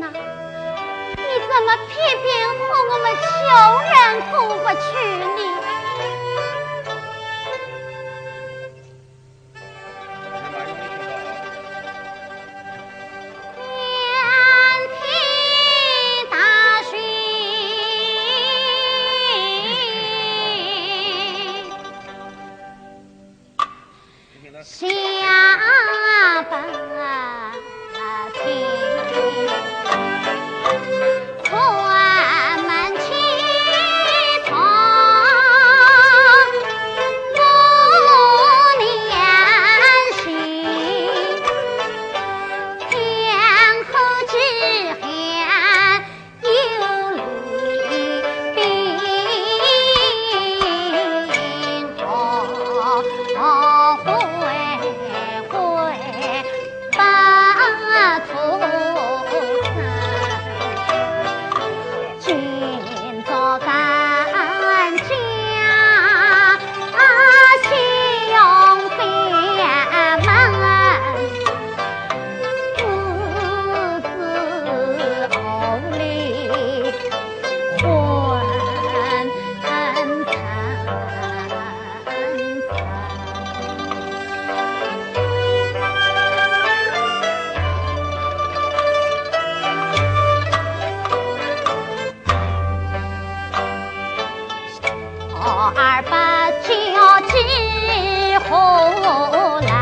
么偏偏和我们穷人过不去呢？想。我二八挑起何来。